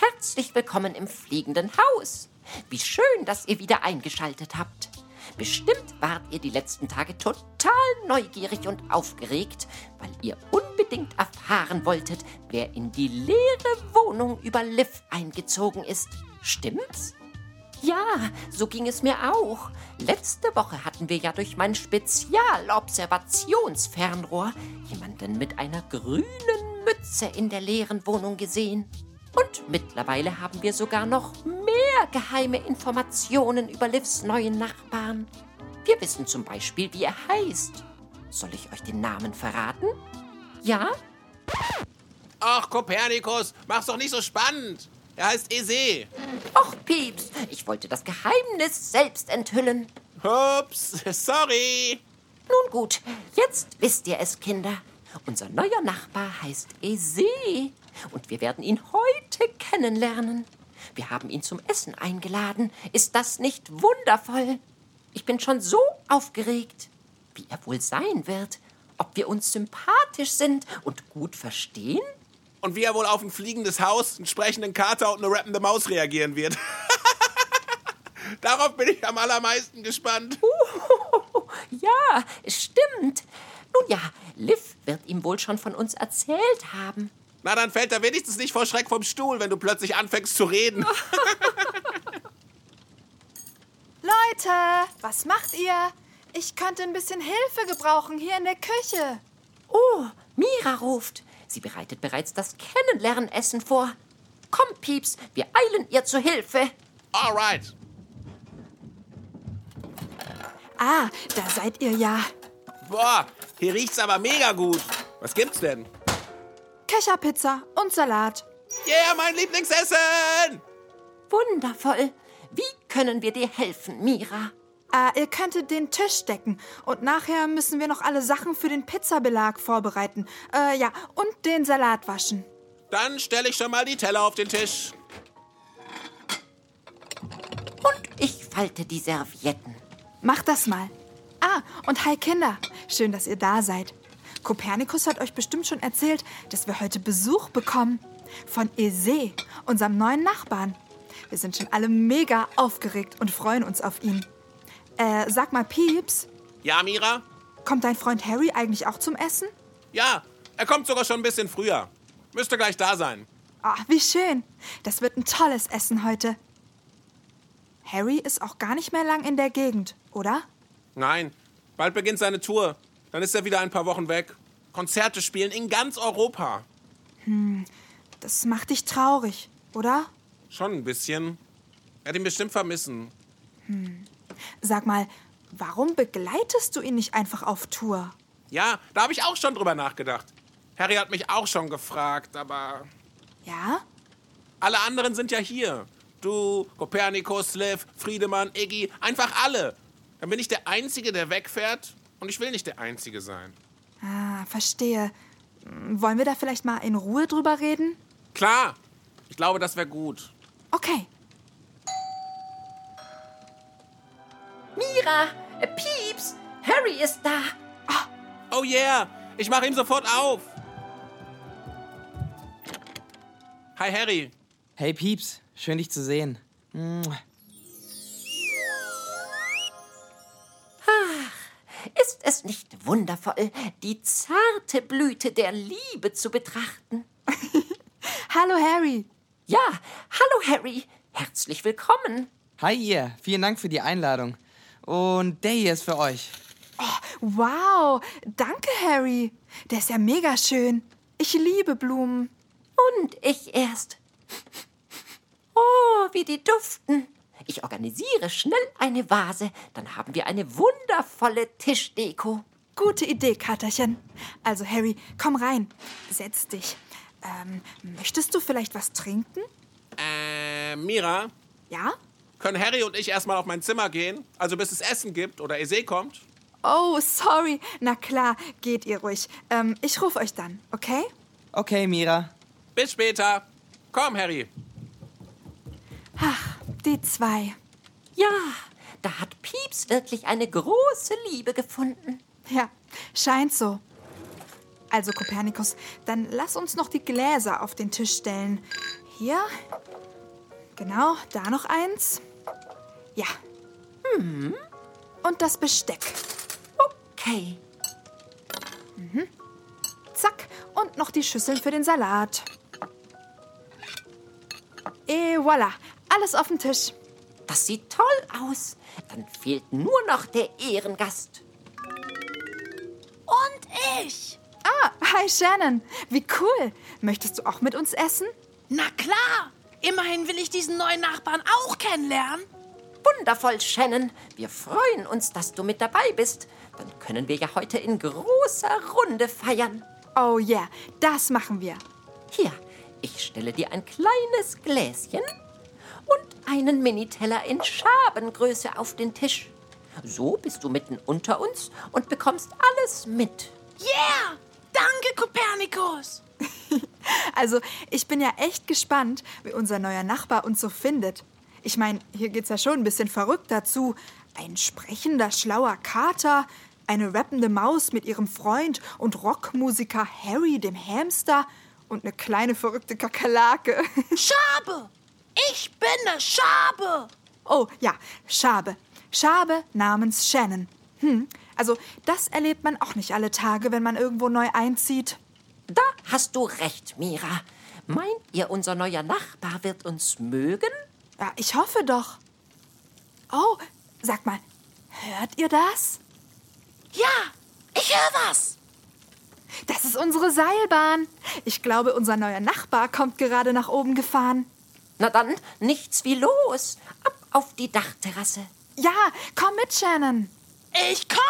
herzlich willkommen im fliegenden Haus. Wie schön, dass ihr wieder eingeschaltet habt. Bestimmt wart ihr die letzten Tage total neugierig und aufgeregt, weil ihr unbedingt erfahren wolltet, wer in die leere Wohnung über Liv eingezogen ist. Stimmt's? Ja, so ging es mir auch. Letzte Woche hatten wir ja durch mein Spezialobservationsfernrohr jemanden mit einer grünen Mütze in der leeren Wohnung gesehen. Und mittlerweile haben wir sogar noch mehr geheime Informationen über Livs neuen Nachbarn. Wir wissen zum Beispiel, wie er heißt. Soll ich euch den Namen verraten? Ja? Ach, Kopernikus, mach's doch nicht so spannend. Er heißt Ese. Och, Pieps, ich wollte das Geheimnis selbst enthüllen. Ups, sorry. Nun gut, jetzt wisst ihr es, Kinder. Unser neuer Nachbar heißt Ese und wir werden ihn heute kennenlernen. Wir haben ihn zum Essen eingeladen. Ist das nicht wundervoll? Ich bin schon so aufgeregt, wie er wohl sein wird, ob wir uns sympathisch sind und gut verstehen. Und wie er wohl auf ein fliegendes Haus, einen sprechenden Kater und eine rappende Maus reagieren wird. Darauf bin ich am allermeisten gespannt. Uh, ja, stimmt. Nun ja, Liv wird ihm wohl schon von uns erzählt haben. Na, dann fällt er wenigstens nicht vor Schreck vom Stuhl, wenn du plötzlich anfängst zu reden. Leute, was macht ihr? Ich könnte ein bisschen Hilfe gebrauchen hier in der Küche. Oh, Mira ruft. Sie bereitet bereits das Kennenlernessen vor. Komm, Pieps, wir eilen ihr zu Hilfe. Alright. Ah, da seid ihr ja. Boah, hier riecht's aber mega gut. Was gibt's denn? Köcherpizza und Salat. Yeah, mein Lieblingsessen! Wundervoll. Wie können wir dir helfen, Mira? Äh, ihr könntet den Tisch decken und nachher müssen wir noch alle Sachen für den Pizzabelag vorbereiten. Äh, ja, und den Salat waschen. Dann stelle ich schon mal die Teller auf den Tisch. Und ich falte die Servietten. Macht das mal. Ah, und hi Kinder. Schön, dass ihr da seid. Kopernikus hat euch bestimmt schon erzählt, dass wir heute Besuch bekommen. Von Ese, unserem neuen Nachbarn. Wir sind schon alle mega aufgeregt und freuen uns auf ihn. Äh, sag mal, Pieps, Ja, Mira? kommt dein Freund Harry eigentlich auch zum Essen? Ja, er kommt sogar schon ein bisschen früher. Müsste gleich da sein. Ah, wie schön. Das wird ein tolles Essen heute. Harry ist auch gar nicht mehr lang in der Gegend, oder? Nein, bald beginnt seine Tour. Dann ist er wieder ein paar Wochen weg. Konzerte spielen in ganz Europa. Das macht dich traurig, oder? Schon ein bisschen. Er hat ihn bestimmt vermissen. Sag mal, warum begleitest du ihn nicht einfach auf Tour? Ja, da habe ich auch schon drüber nachgedacht. Harry hat mich auch schon gefragt, aber Ja? alle anderen sind ja hier. Du, Kopernikus, Liv, Friedemann, Iggy, einfach alle. Dann bin ich der Einzige, der wegfährt und ich will nicht der Einzige sein. Ah, verstehe. Wollen wir da vielleicht mal in Ruhe drüber reden? Klar, ich glaube, das wäre gut. Okay. Mira, äh, Pieps, Harry ist da. Oh yeah, ich mache ihm sofort auf. Hi Harry. Hey Pieps, schön dich zu sehen. Nicht wundervoll, die zarte Blüte der Liebe zu betrachten? Hallo Harry. Ja, hallo Harry, herzlich willkommen. Hi ihr, vielen Dank für die Einladung. Und der hier ist für euch. Wow, danke Harry. Der ist ja mega schön. Ich liebe Blumen. Und ich erst. Oh, wie die duften. Ich organisiere schnell eine Vase, dann haben wir eine wundervolle Tischdeko. Gute Idee, Katerchen. Also Harry, komm rein. Setz dich. Ähm, möchtest du vielleicht was trinken? Äh, Mira, Ja? können Harry und ich erstmal auf mein Zimmer gehen? Also bis es Essen gibt oder Ese kommt? Oh, sorry. Na klar, geht ihr ruhig. Ähm, ich rufe euch dann, okay? Okay, Mira. Bis später. Komm, Harry. Die zwei. Ja, da hat Pieps wirklich eine große Liebe gefunden. Ja, scheint so. Also, Kopernikus, dann lass uns noch die Gläser auf den Tisch stellen. Hier. Genau, da noch eins. Ja. Hm. Und das Besteck. Okay. Zack. Und noch die Schüsseln für den Salat. Et voilà. Alles auf dem Tisch. Das sieht toll aus. Dann fehlt nur noch der Ehrengast. Und ich. Ah, hi Shannon. Wie cool. Möchtest du auch mit uns essen? Na klar. Immerhin will ich diesen neuen Nachbarn auch kennenlernen. Wundervoll, Shannon. Wir freuen uns, dass du mit dabei bist. Dann können wir ja heute in großer Runde feiern. Oh yeah, das machen wir. Hier, ich stelle dir ein kleines Gläschen einen Miniteller in Schabengröße auf den Tisch. So bist du mitten unter uns und bekommst alles mit. Yeah. Danke, Kopernikus. Also, ich bin ja echt gespannt, wie unser neuer Nachbar uns so findet. Ich meine, hier geht's ja schon ein bisschen verrückt dazu. Ein sprechender, schlauer Kater, eine rappende Maus mit ihrem Freund und Rockmusiker Harry, dem Hamster und eine kleine verrückte Kakerlake. Schabe. Ich bin eine Schabe. Oh, ja, Schabe. Schabe namens Shannon. Hm, also das erlebt man auch nicht alle Tage, wenn man irgendwo neu einzieht. Da hast du recht, Mira. Meint ihr, unser neuer Nachbar wird uns mögen? Ja, ich hoffe doch. Oh, sag mal, hört ihr das? Ja, ich höre was. Das ist unsere Seilbahn. Ich glaube, unser neuer Nachbar kommt gerade nach oben gefahren. Na dann, nichts wie los. Ab auf die Dachterrasse. Ja, komm mit, Shannon. Ich komme.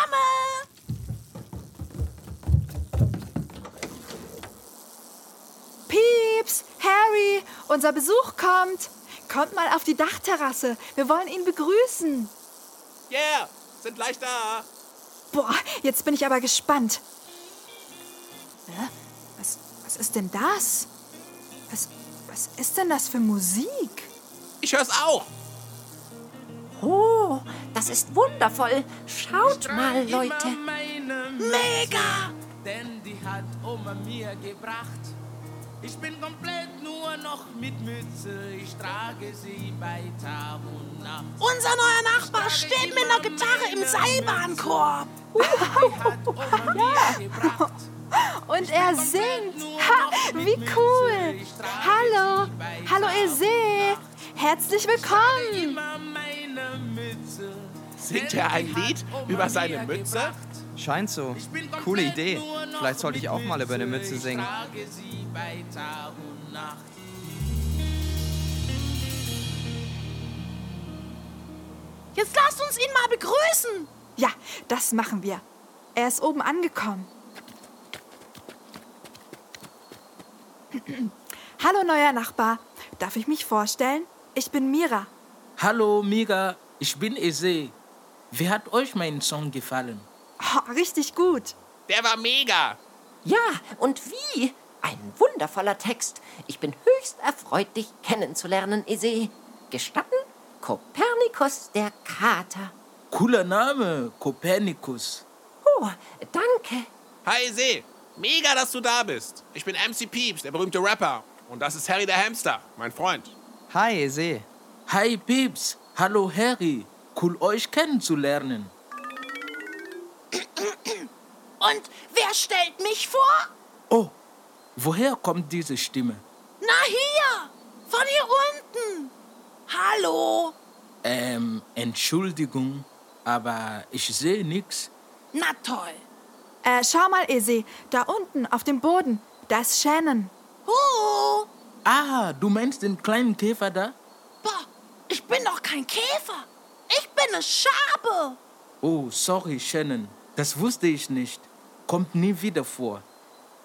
Pieps, Harry, unser Besuch kommt. Kommt mal auf die Dachterrasse. Wir wollen ihn begrüßen. Yeah, sind gleich da. Boah, jetzt bin ich aber gespannt. Hä? Was, was ist denn das? Was, ist denn das für Musik? Ich hör's auch. Oh, das ist wundervoll. Schaut mal, Leute. Mega. Denn die hat Oma mir gebracht. Ich bin komplett nur noch mit Mütze. Ich trage sie bei Tag und Nacht. Unser neuer Nachbar steht mit einer Gitarre im Seilbahnkorb. Die hat Oma mir gebracht. Und er singt. Ha, wie cool. Hallo, hallo Ese. Herzlich willkommen. Singt er ein Lied über seine Mütze? Scheint so. Coole Idee. Vielleicht sollte ich auch mal über eine Mütze singen. Ich trage sie bei Tag und Nacht. Jetzt lasst uns ihn mal begrüßen. Ja, das machen wir. Er ist oben angekommen. Hallo, neuer Nachbar. Darf ich mich vorstellen? Ich bin Mira. Hallo Mira, ich bin Eze. Wie hat euch mein Song gefallen? Oh, richtig gut. Der war mega. Ja, und wie? Ein wundervoller Text. Ich bin höchst erfreut, dich kennenzulernen, Ese. Gestatten? Kopernikus der Kater. Cooler Name, Kopernikus. Oh, danke. Hi, Ese. Mega, dass du da bist. Ich bin MC Peeps, der berühmte Rapper. Und das ist Harry der Hamster, mein Freund. Hi, See. Hi Pips, hallo Harry. Cool euch kennenzulernen. Und wer stellt mich vor? Oh, woher kommt diese Stimme? Na hier, von hier unten. Hallo. Ähm, Entschuldigung, aber ich sehe nichts. Na toll. Äh, schau mal, Ese. Da unten auf dem Boden. Da ist Shannon. Huh. Ah, du meinst den kleinen Käfer da? Boah, ich bin doch kein Käfer. Ich bin eine Schabe. Oh, sorry, Shannon. Das wusste ich nicht. Kommt nie wieder vor.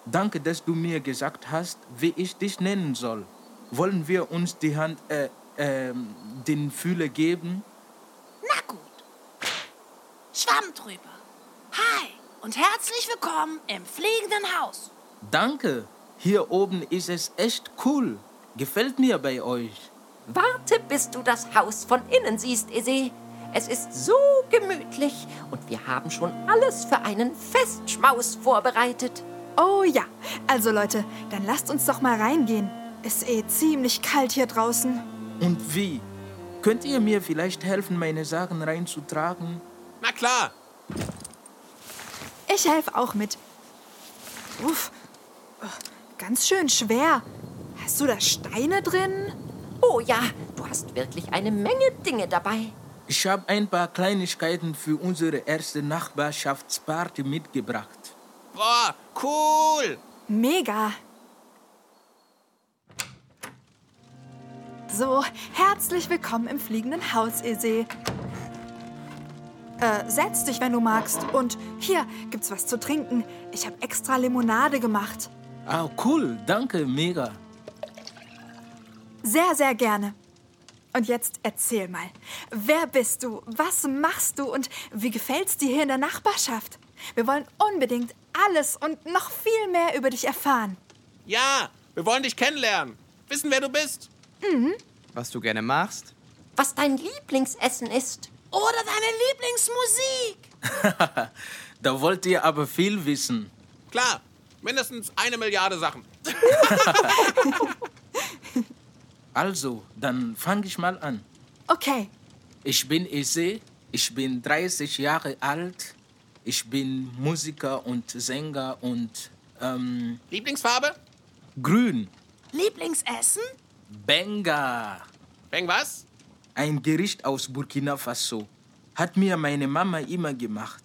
Danke, dass du mir gesagt hast, wie ich dich nennen soll. wollen wir uns die Hand, äh, ähm, den Fühler geben? Na gut. Schwamm drüber. Hi und herzlich willkommen im fliegenden Haus. Danke. Hier oben ist es echt cool. Gefällt mir bei euch. Warte, bis du das Haus von innen siehst, Ise. Es ist so gemütlich und wir haben schon alles für einen Festschmaus vorbereitet. Oh ja, also Leute, dann lasst uns doch mal reingehen. Ist eh ziemlich kalt hier draußen. Und wie? Könnt ihr mir vielleicht helfen, meine Sachen reinzutragen? Na klar. Ich helfe auch mit. Uff, oh, ganz schön schwer. Hast du da Steine drin? Oh ja, du hast wirklich eine Menge Dinge dabei. Ich habe ein paar Kleinigkeiten für unsere erste Nachbarschaftsparty mitgebracht. Boah, cool. Mega. So, herzlich willkommen im fliegenden Haus, Ese. Äh, setz dich, wenn du magst. Und hier gibt's was zu trinken. Ich habe extra Limonade gemacht. Ah, cool. Danke, mega. Sehr, sehr gerne. Und jetzt erzähl mal, wer bist du, was machst du und wie gefällt's dir hier in der Nachbarschaft? Wir wollen unbedingt alles und noch viel mehr über dich erfahren. Ja, wir wollen dich kennenlernen. Wissen, wer du bist. Was du gerne machst? Was dein Lieblingsessen ist. Oder deine Lieblingsmusik. Da wollt ihr aber viel wissen. Klar, mindestens eine Milliarde Sachen. Also, dann fange ich mal an. Okay, Ich bin Ese, ich bin 30 Jahre alt, ich bin Musiker und Sänger und ähm, Lieblingsfarbe? grün. Lieblingsessen? Benga, Beng was? Ein Gericht aus Burkina Faso. Hat mir meine Mama immer gemacht.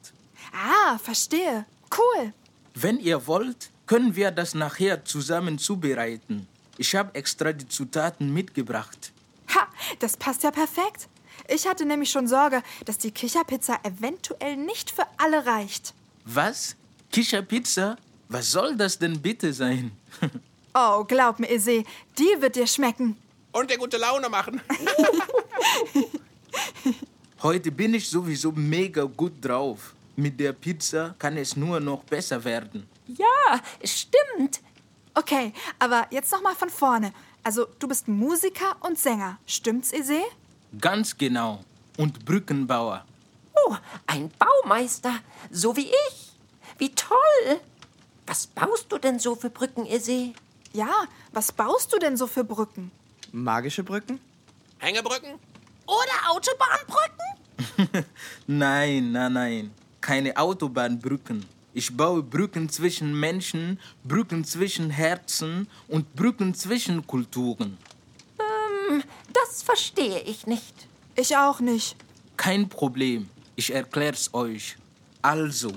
ah, verstehe. Cool. Wenn ihr wollt, können wir das nachher zusammen zubereiten. Ich habe extra die Zutaten mitgebracht. Ha, das passt ja perfekt. Ich hatte nämlich schon Sorge, dass die Kicherpizza eventuell nicht für alle reicht. Was? Kischerpizza? Was soll das denn bitte sein? Oh, glaub mir, Ise, die wird dir schmecken. Und der gute Laune machen. Heute bin ich sowieso mega gut drauf. Mit der Pizza kann es nur noch besser werden. Ja, stimmt. Okay, aber jetzt noch mal von vorne. Also, du bist Musiker und Sänger. Stimmt's, Ise? Ganz genau. Und Brückenbauer. Oh, ein Baumeister, so wie ich. Wie toll. Was baust du denn so für Brücken, Ise? Ja, was baust du denn so für Brücken? Magische Brücken? Hängebrücken? Oder Autobahnbrücken? Nein, nein, nein. Keine Autobahnbrücken. Ich baue Brücken zwischen Menschen, Brücken zwischen Herzen und Brücken zwischen Kulturen. Das verstehe ich nicht. Ich auch nicht. Kein Problem. Ich erklär's euch. Also,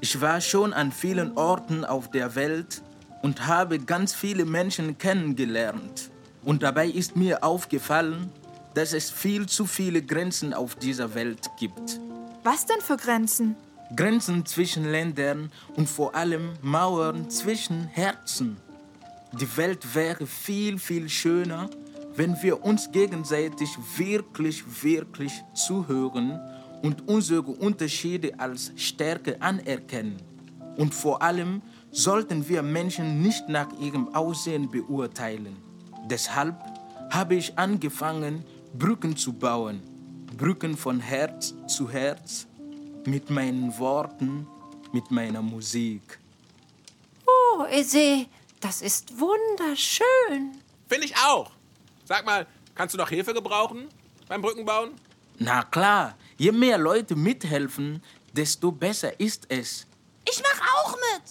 ich war schon an vielen Orten auf der Welt und habe ganz viele Menschen kennengelernt. Und dabei ist mir aufgefallen, dass es viel zu viele Grenzen auf dieser Welt gibt. Was denn für Grenzen? Grenzen zwischen Ländern und vor allem Mauern zwischen Herzen. Die Welt wäre viel, viel schöner, wenn wir uns gegenseitig wirklich, wirklich zuhören und unsere Unterschiede als Stärke anerkennen. Und vor allem sollten wir Menschen nicht nach ihrem Aussehen beurteilen. Deshalb habe ich angefangen, Brücken zu bauen. Brücken von Herz zu Herz, mit meinen Worten, mit meiner Musik. Oh, Ise, das ist wunderschön. Finde ich auch. Sag mal, kannst du noch Hilfe gebrauchen beim Brückenbauen? Na klar, je mehr Leute mithelfen, desto besser ist es. Ich mach auch mit.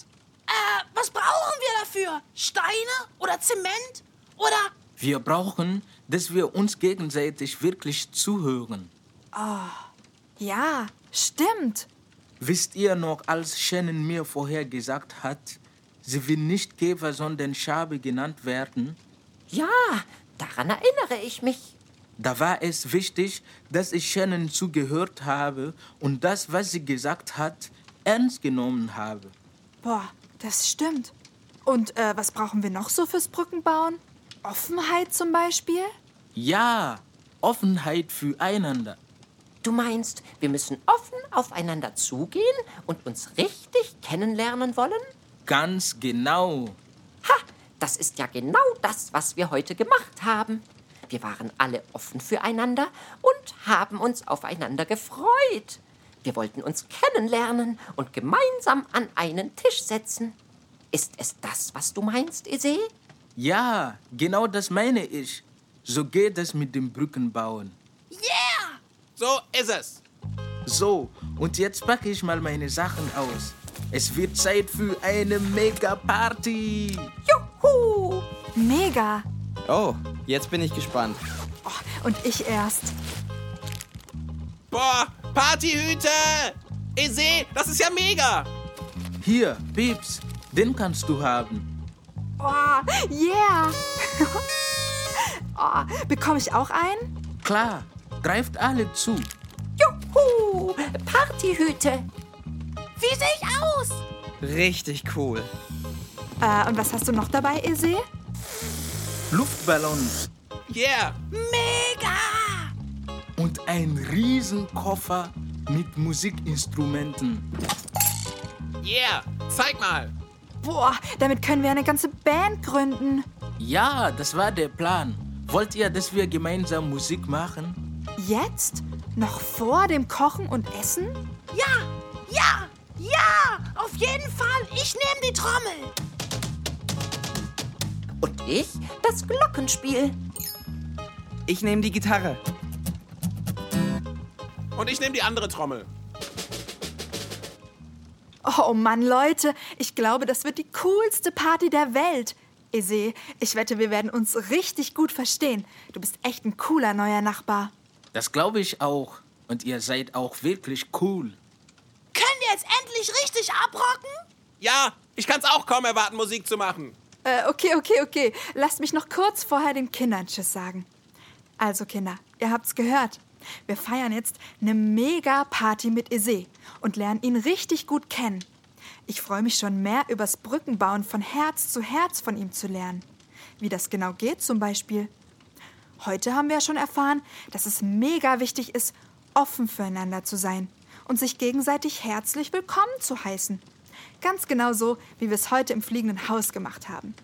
Äh, was brauchen wir dafür? Steine oder Zement? Oder Wir brauchen, dass wir uns gegenseitig wirklich zuhören. Ja, stimmt. Wisst ihr noch, als Shannon mir vorher gesagt hat, sie will nicht Käfer, sondern Schabe genannt werden? Ja, daran erinnere ich mich. Da war es wichtig, dass ich Shannon zugehört habe und das, was sie gesagt hat, ernst genommen habe. Boah, das stimmt. Und äh, was brauchen wir noch so fürs Brückenbauen? Offenheit zum Beispiel? Ja, Offenheit füreinander. Du meinst, wir müssen offen aufeinander zugehen und uns richtig kennenlernen wollen? Ganz genau. Ha, das ist ja genau das, was wir heute gemacht haben. Wir waren alle offen füreinander und haben uns aufeinander gefreut. Wir wollten uns kennenlernen und gemeinsam an einen Tisch setzen. Ist es das, was du meinst, Ise? Ja, genau das meine ich. So geht es mit dem Brückenbauen. Yeah! So ist es. So, und jetzt packe ich mal meine Sachen aus. Es wird Zeit für eine Mega-Party. Juhu! Mega. Oh, jetzt bin ich gespannt. Oh, und ich erst. Boah, Partyhüte! Ihr seht, das ist ja mega! Hier, Pips, den kannst du haben. Oh, yeah. oh, bekomme ich auch einen? Klar, greift alle zu. Juhu! Partyhüte! Wie sehe ich aus? Richtig cool. Äh, und was hast du noch dabei, Ise? Luftballons Yeah! Mega! und ein Riesenkoffer mit Musikinstrumenten. Yeah! Zeig mal! Boah, damit können wir eine ganze Band gründen. Ja, das war der Plan. Wollt ihr, dass wir gemeinsam Musik machen? Jetzt? Noch vor dem Kochen und Essen? Ja, ja, ja! Auf jeden Fall! Ich nehme die Trommel! Und ich das Glockenspiel. Ich nehme die Gitarre. Und ich nehme die andere Trommel. Oh Mann, Leute, ich glaube, das wird die coolste Party der Welt. Ise, ich wette, wir werden uns richtig gut verstehen. Du bist echt ein cooler neuer Nachbar. Das glaube ich auch. Und ihr seid auch wirklich cool. Können wir jetzt endlich richtig abrocken? Ja, ich kann's auch kaum erwarten, Musik zu machen. Äh, okay, okay, okay. Lasst mich noch kurz vorher den Kindern Tschüss sagen. Also, Kinder, ihr habt's gehört. Wir feiern jetzt eine Mega-Party mit Ise und lernen ihn richtig gut kennen. Ich freue mich schon mehr übers Brückenbauen von Herz zu Herz von ihm zu lernen. Wie das genau geht zum Beispiel. Heute haben wir ja schon erfahren, dass es mega wichtig ist, offen füreinander zu sein und sich gegenseitig herzlich willkommen zu heißen. Ganz genau so, wie wir es heute im fliegenden Haus gemacht haben.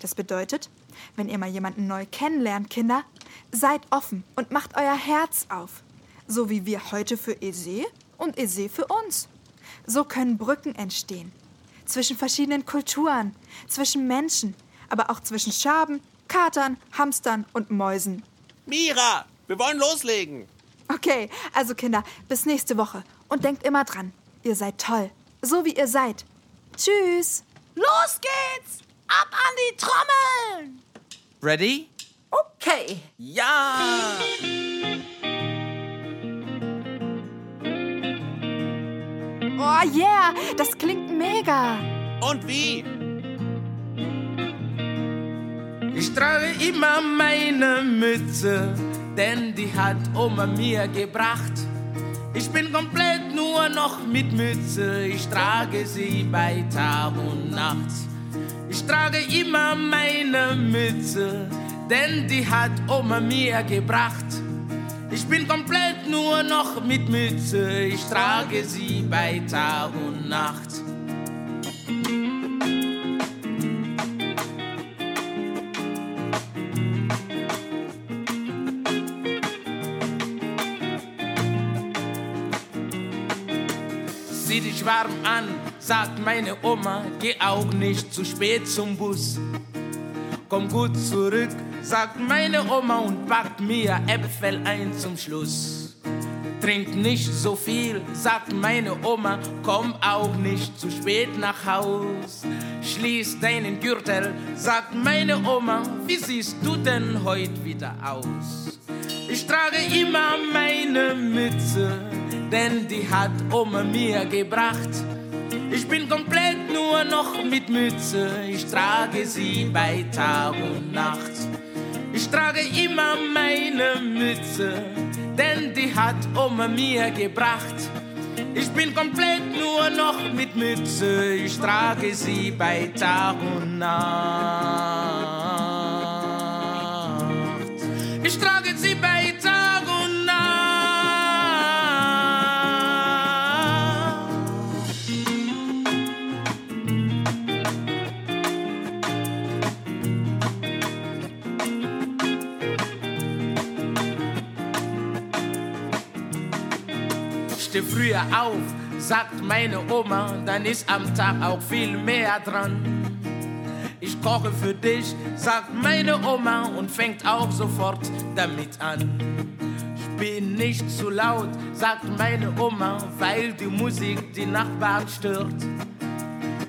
Das bedeutet, wenn ihr mal jemanden neu kennenlernt, Kinder, seid offen und macht euer Herz auf. So wie wir heute für Ese und Ese für uns. So können Brücken entstehen. Zwischen verschiedenen Kulturen, zwischen Menschen, aber auch zwischen Schaben, Katern, Hamstern und Mäusen. Mira, wir wollen loslegen. Okay, also Kinder, bis nächste Woche. Und denkt immer dran, ihr seid toll. So wie ihr seid. Tschüss. Los geht's! Ab an die Trommeln! Ready? Okay. Ja! Oh yeah, das klingt mega. Und wie? Ich trage immer meine Mütze, denn die hat Oma mir gebracht. Ich bin komplett nur noch mit Mütze, ich trage sie bei Tag und Nacht. Ich trage immer meine Mütze, denn die hat Oma mir gebracht. Ich bin komplett nur noch mit Mütze, ich trage sie bei Tag und Nacht. Zieh dich warm an, sagt meine Oma, geh auch nicht zu spät zum Bus. Komm gut zurück, sagt meine Oma und packt mir Äpfel ein zum Schluss. Trink nicht so viel, sagt meine Oma, komm auch nicht zu spät nach Haus. Schließ deinen Gürtel, sagt meine Oma, wie siehst du denn heute wieder aus? Ich trage immer meine Mütze, denn die hat Oma mir gebracht. Ich bin komplett nur noch mit Mütze, ich trage sie bei Tag und Nacht. Ich trage immer meine Mütze, denn die hat Oma mir gebracht. Ich bin komplett nur noch mit Mütze, ich trage sie bei Tag und Nacht. Ich trage sie bei Steh früher auf, sagt meine Oma, dann ist am Tag auch viel mehr dran. Ich koche für dich, sagt meine Oma und fängt auch sofort damit an. Ich bin nicht zu laut, sagt meine Oma, weil die Musik die Nachbarn stört.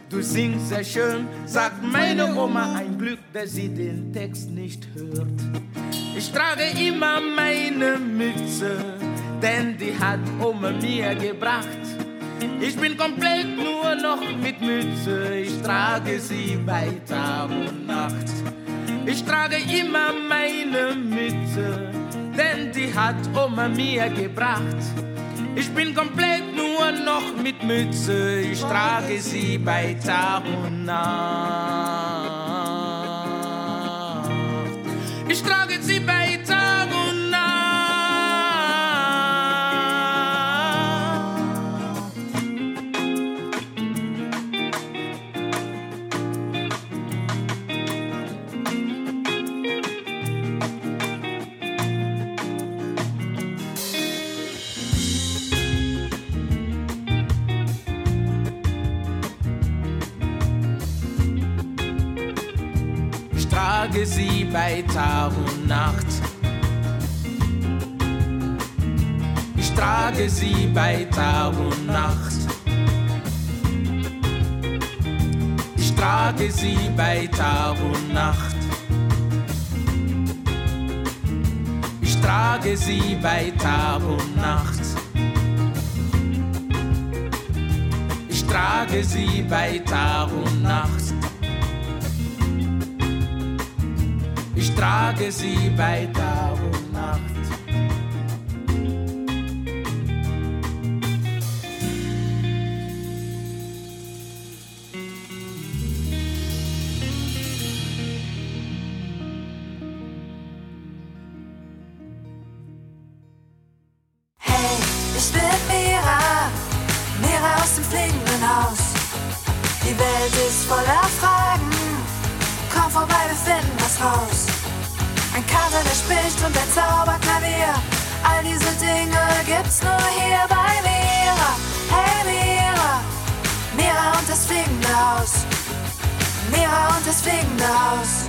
Du singst sehr schön, sagt meine Oma, ein Glück, dass sie den Text nicht hört. Ich trage immer meine Mütze, denn die hat Oma mir gebracht. Ich bin komplett nur noch mit Mütze, ich trage sie bei Tag und Nacht. Ich trage immer meine Mütze, denn die hat Oma mir gebracht. Ich bin komplett nur noch mit Mütze, ich trage sie bei Tag und Nacht. Ich trage sie trage sie bei Tag und Nacht. Ich trage sie bei Tag und Nacht. Ich trage sie bei Tag und Nacht. Ich trage sie bei Tag und Nacht. Ich trage sie bei Tag und Nacht. Ich trage sie bei Tag und Nacht. Hey, ich bin Mira, Mira aus dem fliegenden Haus. Die Welt ist voller Fragen, komm vorbei, wir finden was raus. Der spricht und ein Zauberklavier, all diese Dinge gibt's nur hier bei Mira. Hey Mira, Mira und das fliegende Haus. Mira und das fliegende Haus.